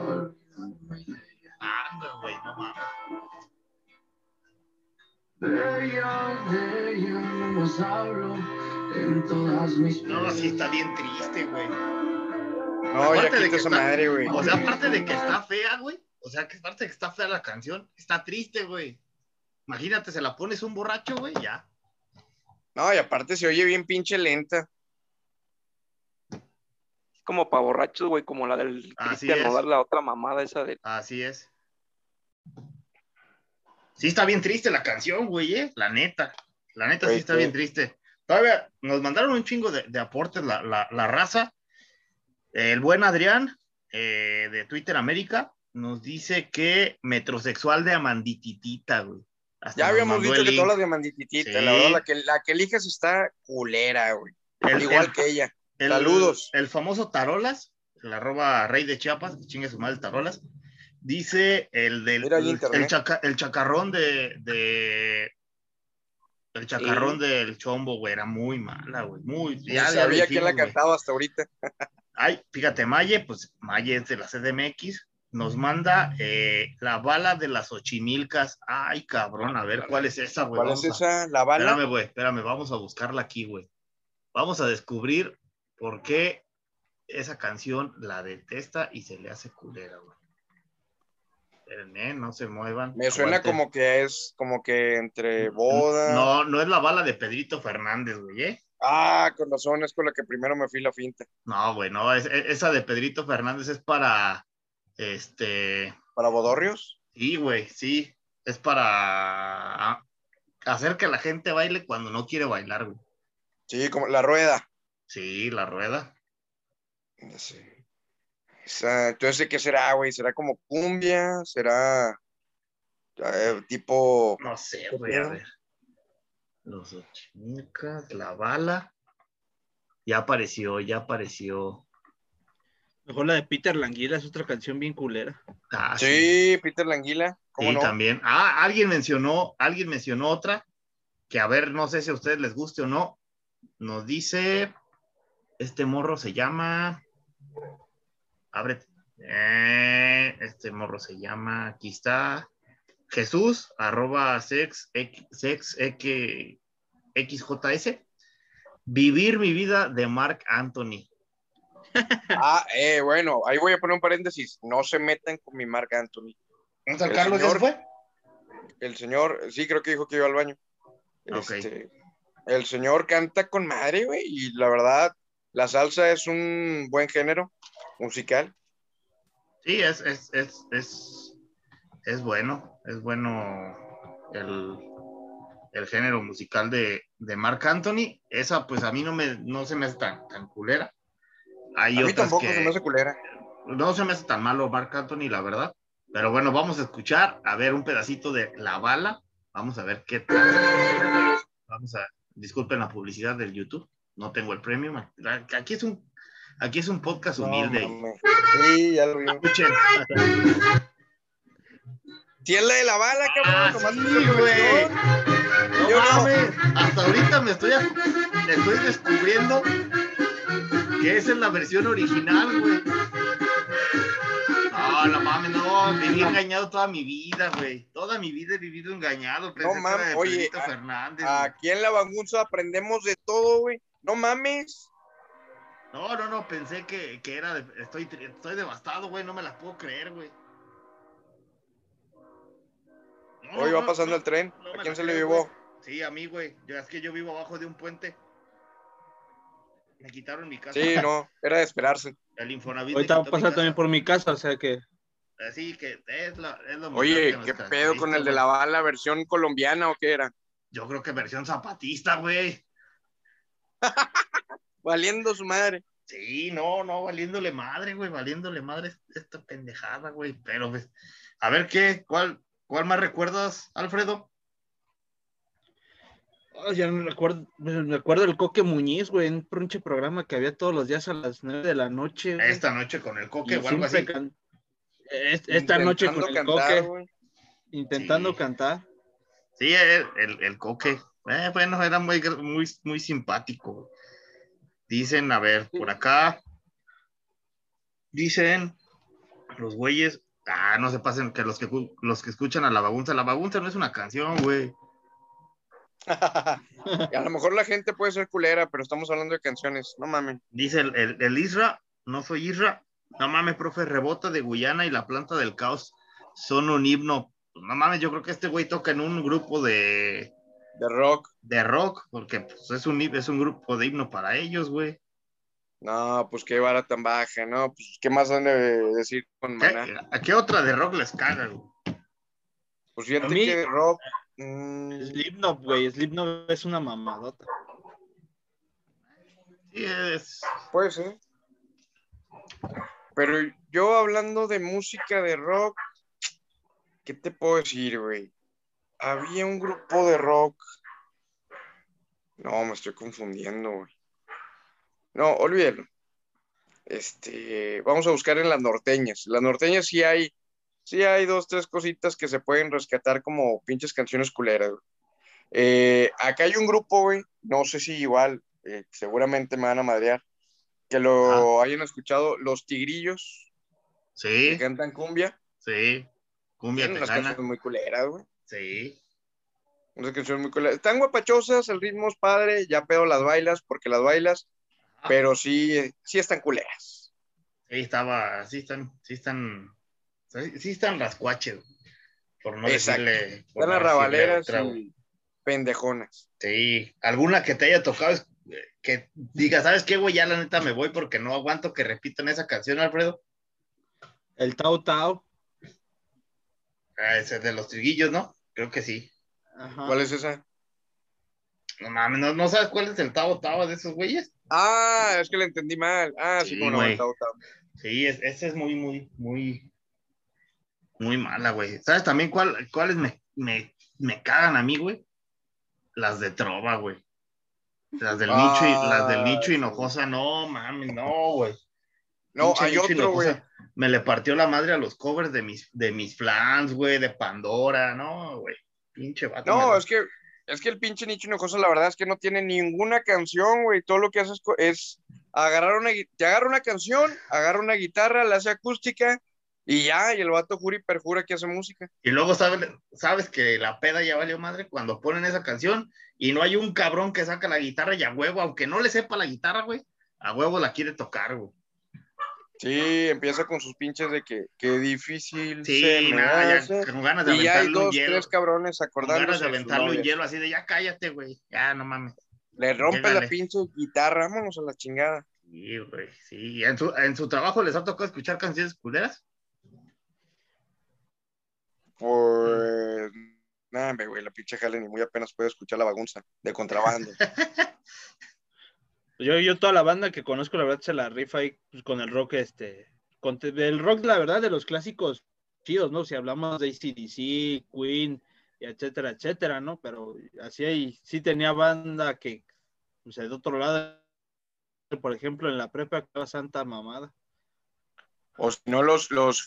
Ah, güey, no mames. De ella, de ella no hablo en todas mis No, sí está bien triste, güey. No, aparte ya de que esa está, madre, güey. O sea, aparte de que está fea, güey. O sea, que aparte de que está fea la canción, está triste, güey. Imagínate, se la pones un borracho, güey, ya. No, y aparte se oye bien pinche lenta. Es como para borrachos, güey, como la del Cristian Nodal, la otra mamada esa de. Así es. Sí está bien triste la canción, güey, ¿eh? La neta. La neta sí está bien triste. Todavía nos mandaron un chingo de, aportes la, raza. El buen Adrián eh, de Twitter América nos dice que metrosexual de Amandititita, güey. ya habíamos dicho que todas las de Amandititita, la verdad, la que, la que eliges está culera, güey. Igual que ella. Saludos. El famoso Tarolas, el arroba rey de Chiapas, que chingue su madre Tarolas, dice el del el, chacarrón de, de el chacarrón del chombo, güey, era muy mala, güey. Muy. Ya, sabía quién la cantaba hasta ahorita. (laughs) Ay, fíjate, Maye, pues Maye es de la CDMX, nos manda eh, la bala de las ochimilcas. Ay, cabrón, a ver cuál es esa, güey. ¿Cuál es esa? ¿La bala? Espérame, güey, espérame, vamos a buscarla aquí, güey. Vamos a descubrir por qué esa canción la detesta y se le hace culera, güey. Espérenme, no se muevan. Me suena como que es como que entre boda. No, no es la bala de Pedrito Fernández, güey, ¿eh? Ah, con razón, es con la que primero me fui la finta. No, güey, no, esa de Pedrito Fernández es para, este... ¿Para Bodorrios? Sí, güey, sí, es para hacer que la gente baile cuando no quiere bailar, güey. Sí, como la rueda. Sí, la rueda. Sí. Entonces, ¿qué será, güey? ¿Será como cumbia? ¿Será eh, tipo... No sé, güey, a ver. Los Ochimilcas, la bala. Ya apareció, ya apareció. Mejor la de Peter Languila es otra canción bien culera. Ah, sí, Peter Languila. Sí, también. Ah, alguien mencionó, alguien mencionó otra, que a ver, no sé si a ustedes les guste o no. Nos dice, este morro se llama, abre, eh, este morro se llama, aquí está, Jesús, arroba sex, sex, xjs. Vivir mi vida de Mark Anthony. (laughs) Ah, eh, bueno, ahí voy a poner un paréntesis. No se metan con mi Mark Anthony. ¿El Carlos señor, fue? El señor, sí, creo que dijo que iba al baño. Este, el señor canta con madre, güey, y la verdad, la salsa es un buen género musical. Sí, es, es, es, es, es bueno es bueno el, género musical de, de Mark Anthony. Esa, pues a mí no, me, no se me hace tan, tan culera. Hay a mí tampoco se me hace culera. No se me hace tan malo Mark Anthony, la verdad. Pero bueno, vamos a escuchar, a ver un pedacito de La Bala. Vamos a ver qué tal. Vamos a, disculpen la publicidad del YouTube. No tengo el premium. Aquí es un, aquí es un podcast humilde. sí, ya lo vi. Escuchen. Si es la de la bala, cabrón, ah, sí, güey. No mames, hasta ahorita me estoy, me estoy descubriendo que esa es la versión original, güey. No, no mames, no, me viví engañado toda mi vida, güey. Toda mi vida he vivido engañado. No mames, oye, Fernández, aquí en la Bangunza aprendemos de todo, güey. No mames. No, no, no, pensé que, que era, de, estoy, estoy devastado, güey, no me la puedo creer, güey. Hoy va pasando el tren. ¿A quién se le llevó? Sí, a mí, güey. Es que yo vivo abajo de un puente. Me quitaron mi casa. Sí, no, era de esperarse. El Infonavit. Ahorita va a pasar también por mi casa, o sea que. Así que es, lo, es lo Oye, ¿qué pedo con el de la bala, versión colombiana o qué era? Yo creo que versión zapatista, güey. (laughs) Valiendo su madre. Sí, no, no, valiéndole madre, güey, valiéndole madre esta pendejada, güey. Pero, pues, a ver qué, cuál, ¿Cuál más recuerdas, Alfredo? ya no me acuerdo, me acuerdo del Coque Muñiz, güey, un pinche programa que había todos los días a las nueve de la noche. Esta noche con el Coque o algo así. esta noche con el Coque. Intentando cantar. Sí, el, el, Coque. Eh, bueno, era muy, muy, muy simpático. Dicen, a ver, por acá. Dicen los güeyes, Ah, no se pasen que los que los que escuchan a la bagunza, la bagunza no es una canción, güey. (laughs) a lo mejor la gente puede ser culera, pero estamos hablando de canciones, no mames. Dice el, el, Isra, no soy Isra, no mames, profe, rebota de Guyana y la planta del caos son un himno. Pues, no mames, yo creo que este güey toca en un grupo de... De rock. De rock, porque pues, es, un, es un grupo de himno para ellos, güey. No, pues qué vara tan baja, ¿no? Pues qué más han de decir con Maná. ¿A qué otra de rock les caga, güey? Pues fíjate que de rock. Mmm... Slipknot, güey. Slipknot es una mamadota. Sí, es. Puede ser. Pero yo hablando de música de rock, ¿qué te puedo decir, güey? Había un grupo de rock. No, me estoy confundiendo, güey. No, olvídalo. Este, vamos a buscar en las norteñas. Las norteñas sí hay, sí hay dos, tres cositas que se pueden rescatar como pinches canciones culeras. Eh, acá hay un grupo, güey, no sé si igual, eh, seguramente me van a madrear, que lo hayan escuchado, Los Tigrillos. Sí. Que cantan cumbia. Sí. Cumbia Tienen unas canciones muy culeras, güey. Sí. Unas canciones muy culeras. Están guapachosas, el ritmo es padre, ya pedo las bailas, porque las bailas, pero sí, sí están culeras. Sí, estaba, sí están, sí están, sí están rascuaches, por no Exacto. decirle. por Están no las decirle rabaleras otra, y pendejonas. Sí, alguna que te haya tocado es- que diga, ¿sabes qué, güey? Ya la neta me voy porque no aguanto que repitan esa canción, Alfredo. El Tau Tau. Ah, ese de los triguillos, ¿no? Creo que sí. Ajá. ¿Cuál es esa? No mames, ¿no, no sabes cuál es el Tavo Tavo de esos güeyes? Ah, es que la entendí mal. Ah, sí, Sí, como no, güey. Tau Tau. Sí, es, ese es muy, muy, muy, muy mala, güey. ¿Sabes también cuál, cuáles me, me, me cagan a mí, güey? Las de Trova, güey. Las del Ah, Nicho y las del Nicho sí. Hinojosa, no mames, no, güey. No, Pinche hay otro, güey. Me le partió la madre a los covers de mis, de mis flans, güey, de Pandora, no, güey. Pinche vato. No, me- es que, es que el pinche Nicho Hinojosa, la verdad es que no tiene ninguna canción, güey. Todo lo que hace es, es agarrar una, te agarra una canción, agarra una guitarra, la hace acústica y ya, y el vato jura y perjura que hace música. Y luego sabes, sabes que la peda ya valió madre cuando ponen esa canción y no hay un cabrón que saca la guitarra y a huevo, aunque no le sepa la guitarra, güey, a huevo la quiere tocar, güey. Sí, empieza con sus pinches de que, qué difícil Sí, se me nada, ya hace. con ganas de Y ya hay aventarle un dos, hielo. tres cabrones Con acordándose ganas de aventarle un hielo así de ya cállate, güey. Ya, no mames. Le rompe la pinche guitarra, vámonos a la chingada. Sí, güey, sí. ¿En su, ¿En su trabajo les ha tocado escuchar canciones culeras? Pues, nada, güey, la pinche jale ni muy apenas puede escuchar la bagunza de contrabando. (laughs) Yo, yo toda la banda que conozco, la verdad, se la rifa ahí pues, con el rock, este, con el rock, la verdad, de los clásicos chidos, ¿no? Si hablamos de ACDC, Queen, y etcétera, etcétera, ¿no? Pero así hay, sí tenía banda que, o sea, de otro lado, por ejemplo, en la prepa, acá Santa Mamada. O si no, los, los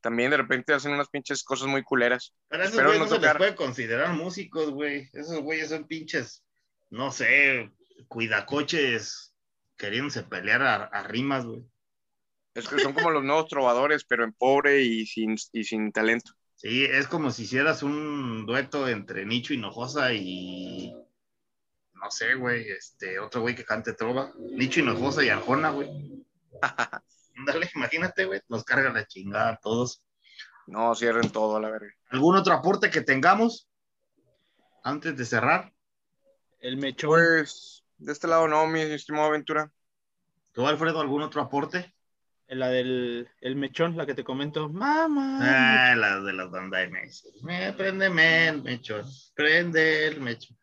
también de repente hacen unas pinches cosas muy culeras. Pero esos güeyes no no se les puede considerar músicos, güey. Esos güeyes son pinches, no sé, cuidacoches queriéndose pelear a, a rimas, güey. Es que son como los nuevos trovadores, pero en pobre y sin, y sin talento. Sí, es como si hicieras un dueto entre Nicho Hinojosa y. No sé, güey, este, otro güey que cante trova. Nicho Hinojosa y Arjona, güey. (laughs) Dale, imagínate, güey, nos carga la chingada a todos. No, cierren todo a la verga. ¿Algún otro aporte que tengamos antes de cerrar? El mechón. Pues, de este lado no, mi estimado Aventura. ¿Tú, Alfredo, algún otro aporte? La del el mechón, la que te comento. Mamá. Ah, las de las bandas MS. Me, préndeme el mechón, prende el mechón.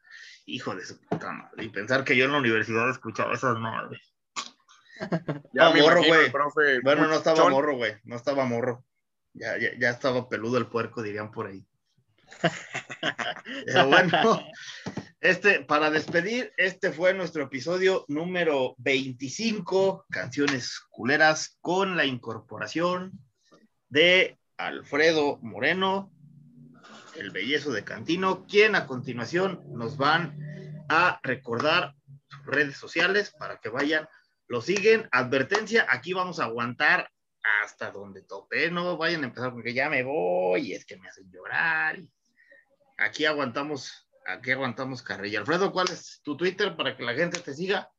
Hijo de su puta madre. Y pensar que yo en la universidad escuchaba esas madres. (laughs) Ya Ah, morro, güey. Bueno, no estaba morro, güey. No estaba morro. Ya, ya, ya estaba peludo el puerco, dirían por ahí. (laughs) Pero bueno, este, para despedir, este fue nuestro episodio número 25, Canciones Culeras, con la incorporación de Alfredo Moreno, el bellezo de Cantino, quien a continuación nos van a recordar sus redes sociales para que vayan, lo siguen. Advertencia, aquí vamos a aguantar hasta donde tope, no vayan a empezar porque ya me voy, es que me hacen llorar. Aquí aguantamos, aquí aguantamos carrilla. Alfredo, ¿cuál es tu Twitter para que la gente te siga?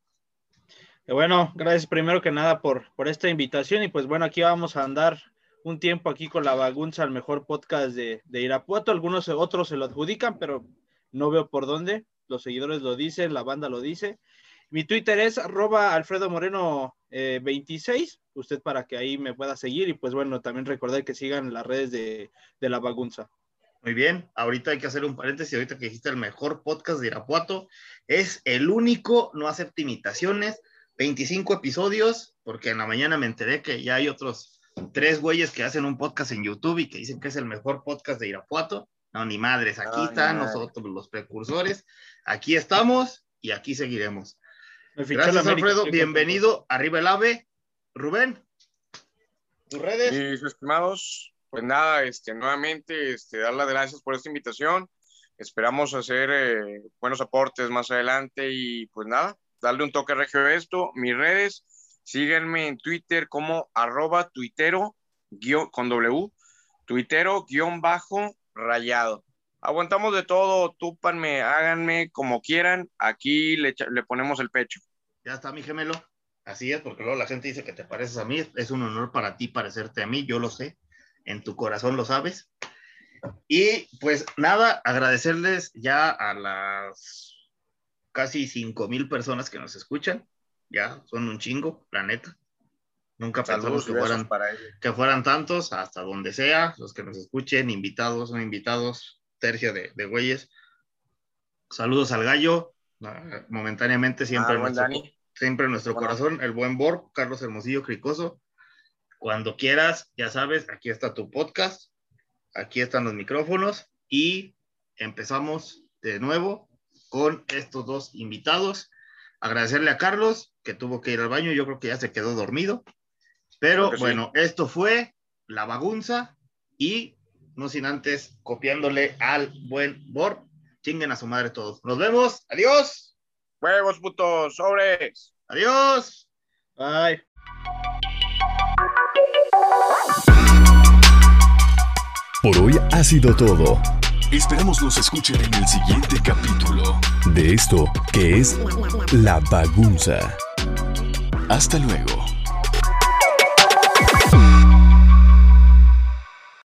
Eh, Bueno, gracias primero que nada por, por esta invitación y pues bueno, aquí vamos a andar un tiempo aquí con la bagunza, el mejor podcast de, de Irapuato. Algunos otros se lo adjudican, pero no veo por dónde. Los seguidores lo dicen, la banda lo dice. Mi Twitter es arroba Alfredo Moreno eh, 26, usted para que ahí me pueda seguir y pues bueno, también recordar que sigan las redes de, de la bagunza. Muy bien, ahorita hay que hacer un paréntesis, ahorita que dijiste el mejor podcast de Irapuato, es el único, no acepta imitaciones, 25 episodios, porque en la mañana me enteré que ya hay otros tres güeyes que hacen un podcast en YouTube y que dicen que es el mejor podcast de Irapuato. No, ni madres, aquí están nosotros los precursores, aquí estamos y aquí seguiremos. Gracias, Alfredo. Bienvenido. Arriba el ave. Rubén, tus redes. Mis estimados, pues nada, este, nuevamente, este, dar las gracias por esta invitación. Esperamos hacer eh, buenos aportes más adelante y pues nada, darle un toque regio a esto. Mis redes, síganme en Twitter como arroba tuitero con W, tuitero guion bajo rayado. Aguantamos de todo, túpanme, háganme como quieran, aquí le, le ponemos el pecho. Ya está mi gemelo. Así es, porque luego la gente dice que te pareces a mí. Es un honor para ti parecerte a mí, yo lo sé. En tu corazón lo sabes. Y pues nada, agradecerles ya a las casi cinco mil personas que nos escuchan. Ya son un chingo, la neta. Nunca pensamos que fueran, que fueran tantos, hasta donde sea, los que nos escuchen, invitados, no invitados, tercio de, de güeyes. Saludos al gallo, ah, momentáneamente siempre, ah, nuestro, siempre en nuestro corazón, el buen Borg, Carlos Hermosillo Cricoso. Cuando quieras, ya sabes, aquí está tu podcast, aquí están los micrófonos y empezamos de nuevo con estos dos invitados. Agradecerle a Carlos, que tuvo que ir al baño, yo creo que ya se quedó dormido. Pero bueno, esto fue La Bagunza y no sin antes copiándole al buen Bor. Chinguen a su madre todos. Nos vemos. Adiós. Huevos putos, sobres. Adiós. Bye. Ha sido todo. Esperamos nos escuchen en el siguiente capítulo de esto que es La Bagunza. Hasta luego.